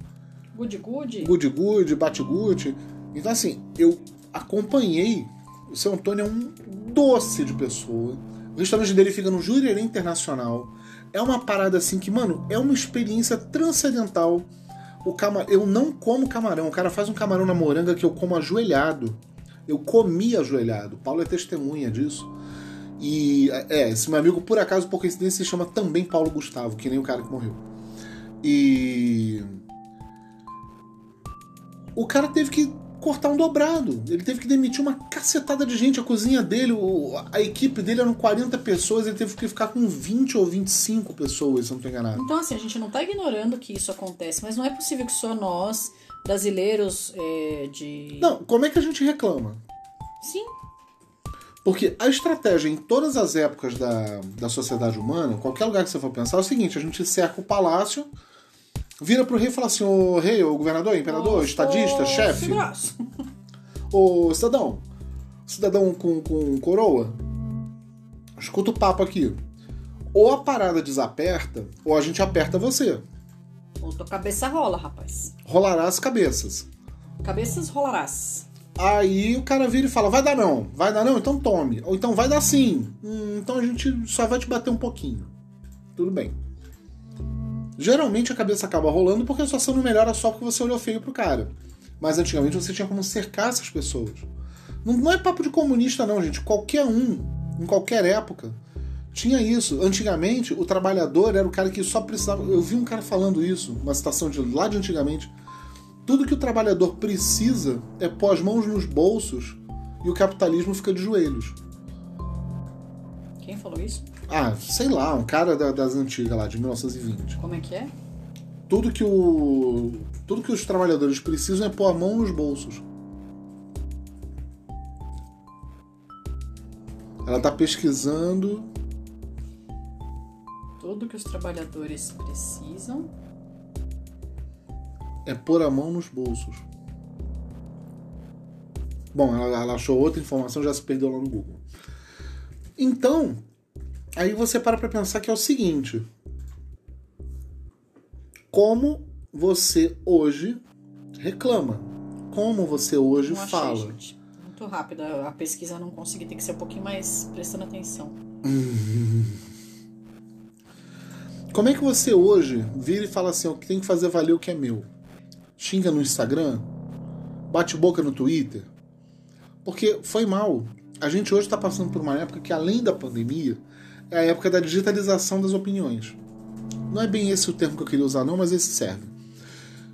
Good, good. good good, bate good. Então, assim, eu acompanhei. O seu Antônio é um doce de pessoa. O restaurante dele fica no Jurerê Internacional. É uma parada assim que, mano, é uma experiência transcendental. O cama... Eu não como camarão. O cara faz um camarão na moranga que eu como ajoelhado. Eu comi ajoelhado. O Paulo é testemunha disso. E, é, esse meu amigo, por acaso, por coincidência, se chama também Paulo Gustavo, que nem o cara que morreu. E o cara teve que cortar um dobrado. Ele teve que demitir uma cacetada de gente. A cozinha dele, a equipe dele eram 40 pessoas, ele teve que ficar com 20 ou 25 pessoas, se não tô enganado. Então, assim, a gente não tá ignorando que isso acontece, mas não é possível que só nós, brasileiros é, de. Não, como é que a gente reclama? Sim, Porque a estratégia em todas as épocas da, da sociedade humana, qualquer lugar que você for pensar, é o seguinte: a gente cerca o palácio, vira pro rei e fala assim: ô rei, ô governador, imperador, Ô, estadista, ô, chefe, [LAUGHS] ô cidadão, cidadão com, com coroa, escuta o papo aqui. Ou a parada desaperta, ou a gente aperta você. Ou tua cabeça rola, rapaz. Rolará as cabeças. Cabeças rolarás. Aí o cara vira e fala: vai dar não, vai dar não, então tome. Ou então vai dar sim. Hum, então a gente só vai te bater um pouquinho. Tudo bem. Geralmente a cabeça acaba rolando porque a situação não melhora só porque você olhou feio pro cara. Mas antigamente você tinha como cercar essas pessoas. Não, não é papo de comunista, não, gente. Qualquer um, em qualquer época, tinha isso. Antigamente, o trabalhador era o cara que só precisava. Eu vi um cara falando isso, uma citação de lá de antigamente. Tudo que o trabalhador precisa é pôr as mãos nos bolsos e o capitalismo fica de joelhos. Quem falou isso? Ah, sei lá, um cara da- das antigas lá, de 1920. Como é que é? Tudo que o. Tudo que os trabalhadores precisam é pôr a mão nos bolsos. Ela tá pesquisando. Tudo que os trabalhadores precisam. É pôr a mão nos bolsos. Bom, ela, ela achou outra informação, já se perdeu lá no Google. Então, aí você para pra pensar que é o seguinte: como você hoje reclama? Como você hoje Não achei, fala? gente. Muito rápido. A a pesquisa não consegui, tem que ser um pouquinho mais prestando atenção. Como é que você hoje vira e fala assim: o que tem que fazer valer o que é meu? Xinga no Instagram? Bate boca no Twitter? Porque foi mal. A gente hoje está passando por uma época que, além da pandemia, é a época da digitalização das opiniões. Não é bem esse o termo que eu queria usar, não, mas esse serve.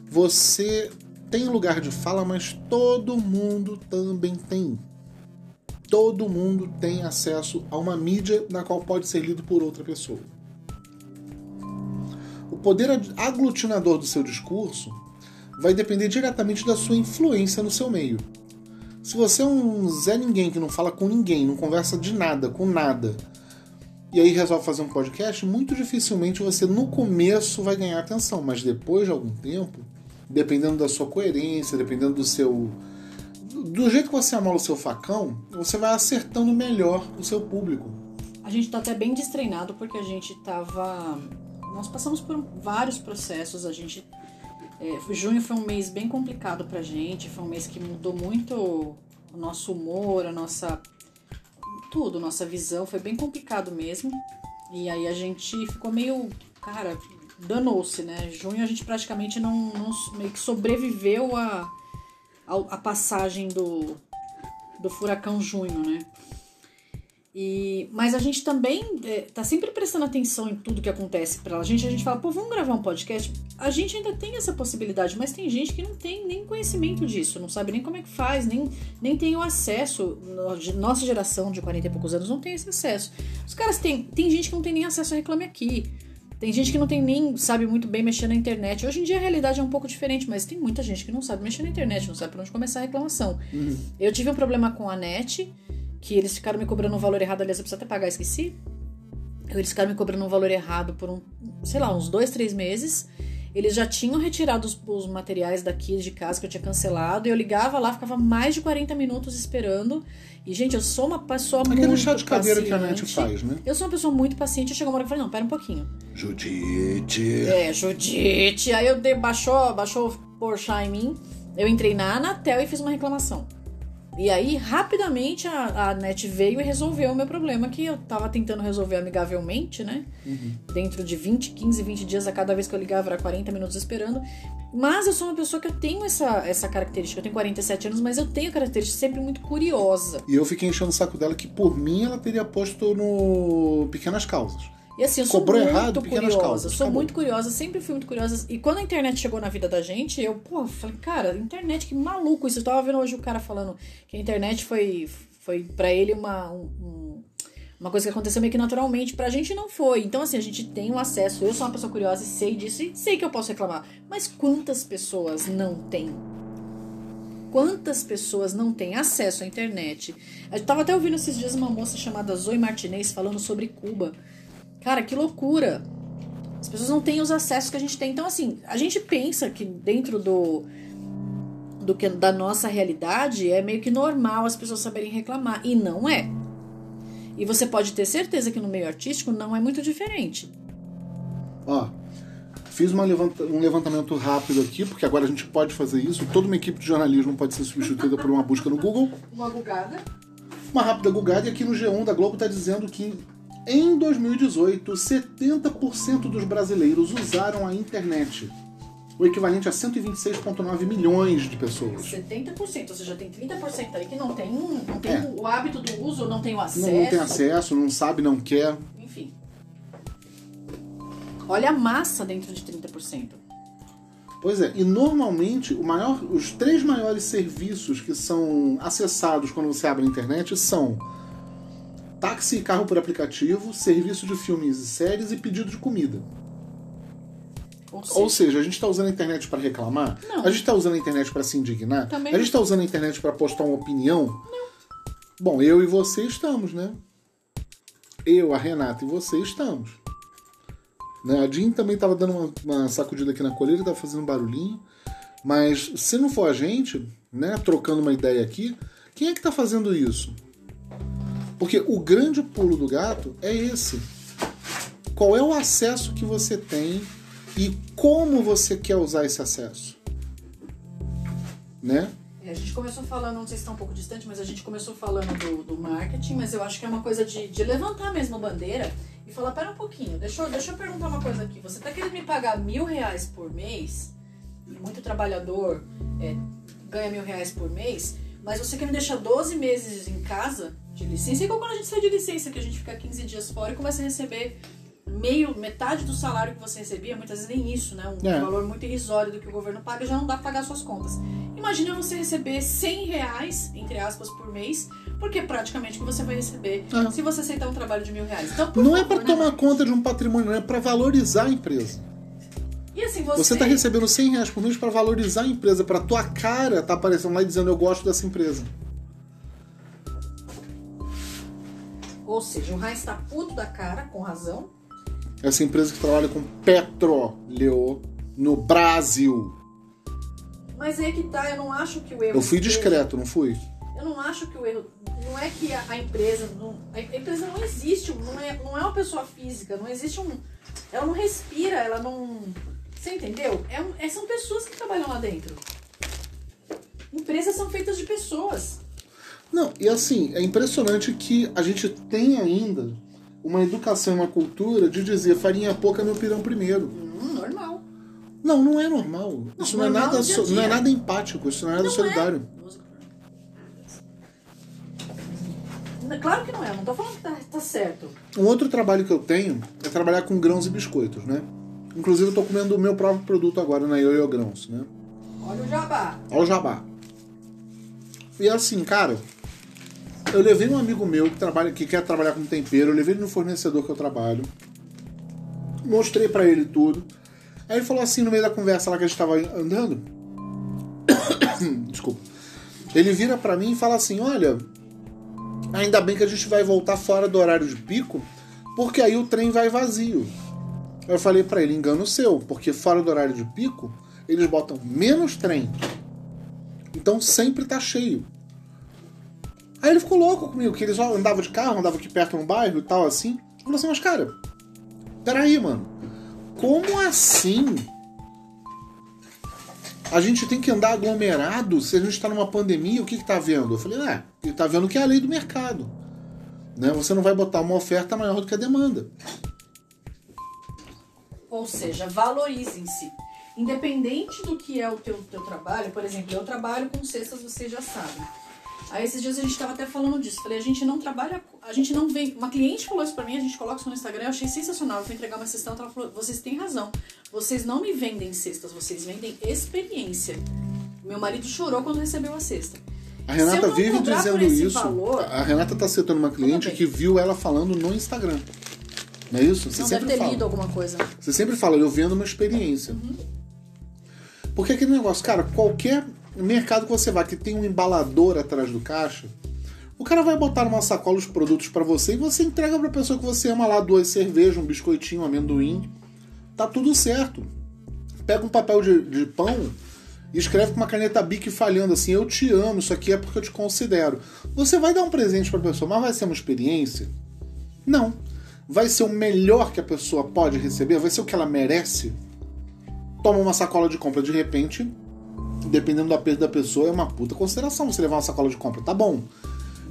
Você tem lugar de fala, mas todo mundo também tem. Todo mundo tem acesso a uma mídia na qual pode ser lido por outra pessoa. O poder aglutinador do seu discurso vai depender diretamente da sua influência no seu meio. Se você é um Zé Ninguém que não fala com ninguém, não conversa de nada, com nada, e aí resolve fazer um podcast, muito dificilmente você no começo vai ganhar atenção, mas depois de algum tempo, dependendo da sua coerência, dependendo do seu. do jeito que você amola o seu facão, você vai acertando melhor o seu público. A gente tá até bem destreinado porque a gente tava. Nós passamos por vários processos, a gente. É, junho foi um mês bem complicado pra gente, foi um mês que mudou muito o nosso humor, a nossa. tudo, nossa visão, foi bem complicado mesmo. E aí a gente ficou meio. Cara, danou-se, né? Junho a gente praticamente não, não meio que sobreviveu a, a, a passagem do, do furacão junho, né? E, mas a gente também é, tá sempre prestando atenção em tudo que acontece pra gente. A gente fala, pô, vamos gravar um podcast. A gente ainda tem essa possibilidade, mas tem gente que não tem nem conhecimento disso, não sabe nem como é que faz, nem, nem tem o acesso. Nossa geração de 40 e poucos anos não tem esse acesso. Os caras têm. Tem gente que não tem nem acesso a Reclame Aqui. Tem gente que não tem nem sabe muito bem mexer na internet. Hoje em dia a realidade é um pouco diferente, mas tem muita gente que não sabe mexer na internet, não sabe por onde começar a reclamação. Uhum. Eu tive um problema com a net que eles ficaram me cobrando um valor errado, aliás, eu preciso até pagar, esqueci. Eles ficaram me cobrando um valor errado por um, sei lá, uns dois, três meses. Eles já tinham retirado os, os, materiais daqui de casa que eu tinha cancelado. E eu ligava lá, ficava mais de 40 minutos esperando. E, gente, eu sou uma pessoa Aquele muito chá de cadeira paciente. que a net faz, né? Eu sou uma pessoa muito paciente. Eu chegou uma hora eu falei, não, pera um pouquinho. Judite. É, Judite. Aí eu baixou, baixou o Porsche em mim. Eu entrei na Anatel e fiz uma reclamação. E aí, rapidamente, a, a net veio e resolveu o meu problema, que eu tava tentando resolver amigavelmente, né? Uhum. Dentro de 20, 15, 20 dias, a cada vez que eu ligava era 40 minutos esperando. Mas eu sou uma pessoa que eu tenho essa, essa característica. Eu tenho 47 anos, mas eu tenho a característica sempre muito curiosa. E eu fiquei enchendo o saco dela que, por mim, ela teria posto no Pequenas Causas. E assim, eu sou Cobrou muito errado, curiosa. causas, sou acabou. muito curiosa, sempre fui muito curiosa. E quando a internet chegou na vida da gente, eu, pô, falei, cara, internet, que maluco isso. Eu tava vendo hoje o cara falando que a internet foi, foi para ele uma, um- um- uma coisa que aconteceu meio que naturalmente. Pra gente não foi. Então, assim, a gente tem o acesso. Eu sou uma pessoa curiosa e sei disso e sei que eu posso reclamar. Mas quantas pessoas não têm? Quantas pessoas não têm acesso à internet? Eu tava até ouvindo esses dias uma moça chamada Zoe Martinez falando sobre Cuba. Cara, que loucura! As pessoas não têm os acessos que a gente tem. Então, assim, a gente pensa que dentro do, do que da nossa realidade é meio que normal as pessoas saberem reclamar. E não é. E você pode ter certeza que no meio artístico não é muito diferente. Ó, fiz uma levanta- um levantamento rápido aqui, porque agora a gente pode fazer isso. Toda uma equipe de jornalismo pode ser substituída por uma busca no Google. Uma bugada. Uma rápida gugada e aqui no G1 da Globo está dizendo que em 2018, 70% dos brasileiros usaram a internet. O equivalente a 126,9 milhões de pessoas. 70%, ou seja, tem 30% aí que não tem, não tem É. o hábito do uso, não tem o acesso. Não, não tem acesso, não sabe, não quer. Enfim. Olha a massa dentro de 30%. Pois é, e normalmente maior, os três maiores serviços que são acessados quando você abre a internet são táxi e carro por aplicativo, serviço de filmes e séries e pedido de comida. Ou seja, Ou seja, a gente está usando a internet para reclamar? Não. A gente está usando a internet para se indignar? Também a gente está usando a internet para postar uma opinião? Não. Bom, eu e você estamos, né? Eu, a Renata e você estamos. Né? A Jean também estava dando uma, uma sacudida aqui na colheita, estava fazendo um barulhinho. Mas se não for a gente, né, trocando uma ideia aqui, quem é que está fazendo isso? Porque o grande pulo do gato é esse. Qual é o acesso que você tem e como você quer usar esse acesso? Né? É, a gente começou falando, não sei se está um pouco distante, mas a gente começou falando do, do marketing, mas eu acho que é uma coisa de, de levantar mesmo a bandeira e falar, pera um pouquinho, deixa eu, deixa eu perguntar uma coisa aqui. Você está querendo me pagar mil reais por mês? E muito trabalhador é, ganha mil reais por mês, mas você quer me deixar 12 meses em casa de licença? Igual quando a gente sai de licença, que a gente fica 15 dias fora e começa a receber meio, metade do salário que você recebia, muitas vezes nem isso, né? Um É. valor muito irrisório do que o governo paga, já não dá pra pagar suas contas. Imagina você receber 100 reais, entre aspas, por mês, porque é praticamente o que você vai receber É. se você aceitar um trabalho de mil reais. Então, Não é favor, para né? tomar conta de um patrimônio, não é para valorizar a empresa. E assim, você... Você está recebendo 100 reais por mês para valorizar a empresa, para tua cara tá aparecendo lá e dizendo eu gosto dessa empresa. Ou seja, o Heinz tá puto da cara, com razão. Essa empresa que trabalha com petróleo no Brasil. Mas é que tá, eu não acho que o erro... Eu fui discreto, não fui? Eu não acho que o erro. Não é que a, a empresa. Não, a empresa não existe, não é, não é uma pessoa física, não existe um. Ela não respira, ela não. Você entendeu? É, um- é- são pessoas que trabalham lá dentro. Empresas são feitas de pessoas. Não, e assim, é impressionante que a gente tem ainda uma educação e uma cultura de dizer farinha pouca, meu pirão primeiro. Hum, normal. Não, não é normal. Não, isso não é, normal nada, dia a so- não é dia. nada empático, isso não é nada Não solidário. é. Claro que não é, não tô falando que tá, tá certo. Um outro trabalho que eu tenho é trabalhar com grãos e biscoitos, né? Inclusive eu tô comendo o meu próprio produto agora na Yoyo Grãos, né? Olha o jabá. Olha o jabá. E assim, cara, eu levei um amigo meu que trabalha, que quer trabalhar com tempero, eu levei ele no fornecedor que eu trabalho, mostrei pra ele tudo. Aí ele falou assim no meio da conversa lá que a gente tava andando, [COUGHS] desculpa. Ele vira pra mim e fala assim: "Olha, ainda bem que a gente vai voltar fora do horário de pico, porque aí o trem vai vazio". Eu falei pra ele: "Engano seu, porque fora do horário de pico, eles botam menos trem. Então sempre tá cheio". Aí ele ficou louco comigo, que eles andavam de carro, andavam aqui perto no bairro e tal assim. Eu falei assim: "Mas cara, peraí, mano. Como assim?" A gente tem que andar aglomerado se a gente está numa pandemia, o que que tá vendo? Eu falei, ah, ele tá vendo que é a lei do mercado. Né? Você não vai botar uma oferta maior do que a demanda. Ou seja, valorizem-se. Independente do que é o teu, teu trabalho, por exemplo, eu trabalho com cestas, vocês já sabem. Aí esses dias a gente estava até falando disso. Falei, a gente não trabalha a gente não vem. Uma cliente falou isso pra mim, a gente coloca isso no Instagram, eu achei sensacional. Eu fui entregar uma cesta, ela falou: vocês têm razão. Vocês não me vendem cestas, vocês vendem experiência. Meu marido chorou quando recebeu a cesta. A Renata vive dizendo isso. valor- a Renata tá citando uma cliente que viu ela falando no Instagram. Não é isso? Você não deve sempre ter fala. lido alguma coisa. Você sempre fala, eu vendo uma experiência. Uhum. Porque aquele negócio, cara, qualquer mercado que você vá que tem um embalador atrás do caixa, o cara vai botar numa sacola os produtos pra você e você entrega pra pessoa que você ama lá duas cervejas, um biscoitinho, um amendoim. Tá tudo certo. Pega um papel de, de pão e escreve com uma caneta bic falhando assim: Eu te amo, isso aqui é porque eu te considero. Você vai dar um presente pra pessoa, mas vai ser uma experiência? Não. Vai ser o melhor que a pessoa pode receber? Vai ser o que ela merece? Toma uma sacola de compra de repente, dependendo do aperto da pessoa, é uma puta consideração você levar uma sacola de compra, tá bom.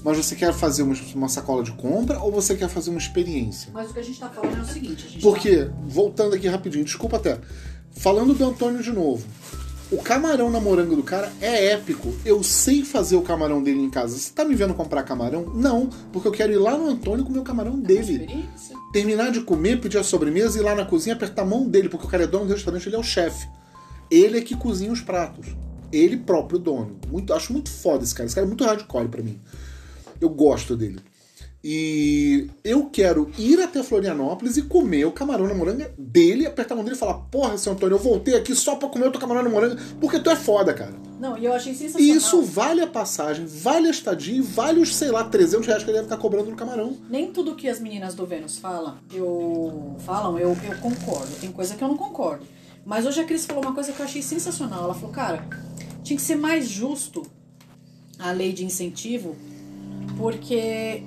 Mas você quer fazer uma, sacola de compra ou você quer fazer uma experiência? Mas o que a gente tá falando é o seguinte, a gente Porque, voltando aqui rapidinho, desculpa até. Falando do Antônio de novo. O camarão na moranga do cara é épico. Eu sei fazer o camarão dele em casa. Você tá me vendo comprar camarão? Não, porque eu quero ir lá no Antônio comer o camarão tá dele. Terminar de comer, pedir a sobremesa, ir lá na cozinha apertar a mão dele, porque o cara é dono do restaurante, ele é o chefe. Ele é que cozinha os pratos. Ele próprio dono. Muito, acho muito foda esse cara. Esse cara é muito hardcore pra mim. Eu gosto dele. E eu quero ir até Florianópolis e comer o camarão na moranga dele, apertar a mão dele e falar: Porra, seu Antônio, eu voltei aqui só pra comer o teu camarão na moranga, porque tu é foda, cara. Não, e eu achei E sensacional. isso vale a passagem, vale a estadia e vale os, sei lá, 300 reais que ele deve estar cobrando no camarão. Nem tudo que as meninas do Vênus falam, eu falam, eu, eu concordo. Tem coisa que eu não concordo. Mas hoje a Cris falou uma coisa que eu achei sensacional. Ela falou, cara, tinha que ser mais justo a lei de incentivo, porque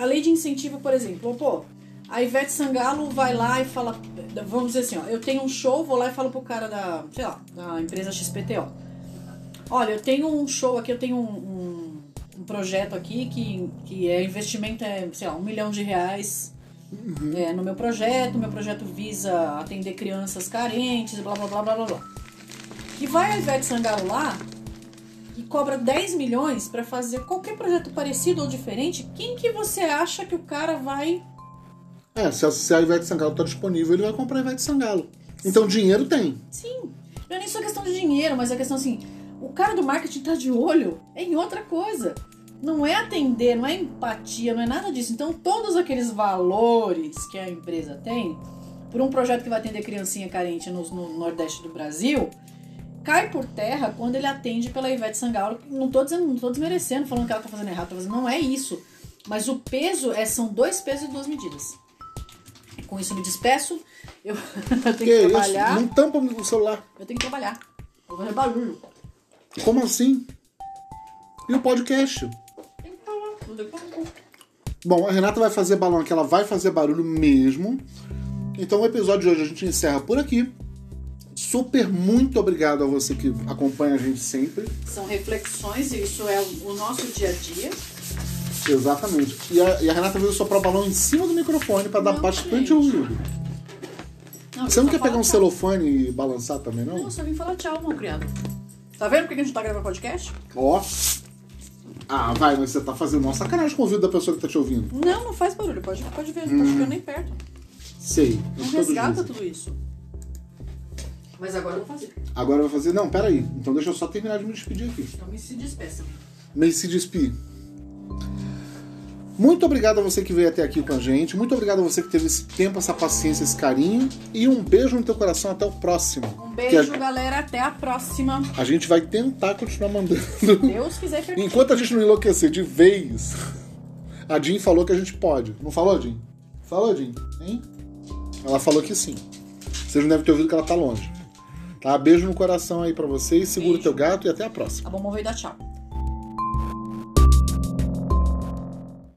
a lei de incentivo, por exemplo, pô, a Ivete Sangalo vai lá e fala, vamos dizer assim, ó, eu tenho um show, vou lá e falo pro cara da, sei lá, da empresa XPTO. Olha, eu tenho um show aqui, eu tenho um, um, um projeto aqui que, que é investimento, é, sei lá, um milhão de reais é, no meu projeto. Meu projeto visa atender crianças carentes, blá blá blá blá blá blá. E vai a Ivete Sangalo lá e cobra 10 milhões pra fazer qualquer projeto parecido ou diferente. Quem que você acha que o cara vai. É, se a, se a Ivete Sangalo tá disponível, ele vai comprar a Ivete Sangalo. Então dinheiro tem. Sim, não é nem só questão de dinheiro, mas é questão assim: o cara do marketing tá de olho em outra coisa. Não é atender, não é empatia, não é nada disso. Então, todos aqueles valores que a empresa tem, por um projeto que vai atender criancinha carente no, no Nordeste do Brasil, cai por terra quando ele atende pela Ivete Sangalo. Não tô dizendo, não tô desmerecendo, falando que ela tá fazendo errado, não é isso. Mas o peso é, são dois pesos e duas medidas. Com isso eu me despeço. Eu [LAUGHS] tenho que, Que isso? trabalhar. Não tampa o celular. Eu tenho que trabalhar. Vou fazer barulho. Como assim? E o podcast? Tem que falar. Não tem como. Bom, a Renata vai fazer balão aqui, ela vai fazer barulho mesmo. Então o episódio de hoje a gente encerra por aqui. Super muito obrigado a você que acompanha a gente sempre. São reflexões e isso é o nosso dia a dia. Exatamente. E a, e a Renata veio soprar o balão em cima do microfone para dar Não, bastante ruído. Você não quer pegar um tchau. celofane e balançar também, não? Não, só vim falar tchau, meu criado. Tá vendo por que a gente tá gravando podcast? Ó. Ah, vai, mas você tá fazendo uma sacanagem com o ouvido da pessoa que tá te ouvindo. Não, não faz barulho. Pode, pode ver, não tá chegando nem perto. Sei. Não resgata tudo isso. Mas agora eu vou fazer. Agora vai fazer. Não, peraí. Então deixa eu só terminar de me despedir aqui. Então me se despeça. May se despedir. Muito obrigado a você que veio até aqui com a gente. Muito obrigado a você que teve esse tempo, essa paciência, esse carinho. E um beijo no teu coração. Até o próximo. Um Que beijo, a, galera. Até a próxima. a gente vai tentar continuar mandando. Deus quiser permitir. Enquanto a gente não enlouquecer de vez. A Jean falou que a gente pode. Não falou, Jean? Falou, Jean? Hein? Ela falou que sim. Vocês não devem ter ouvido que ela tá longe. Tá? Beijo no coração aí pra vocês. Segura o Beijo. teu gato e até a próxima. Tá bom, vou dar tchau.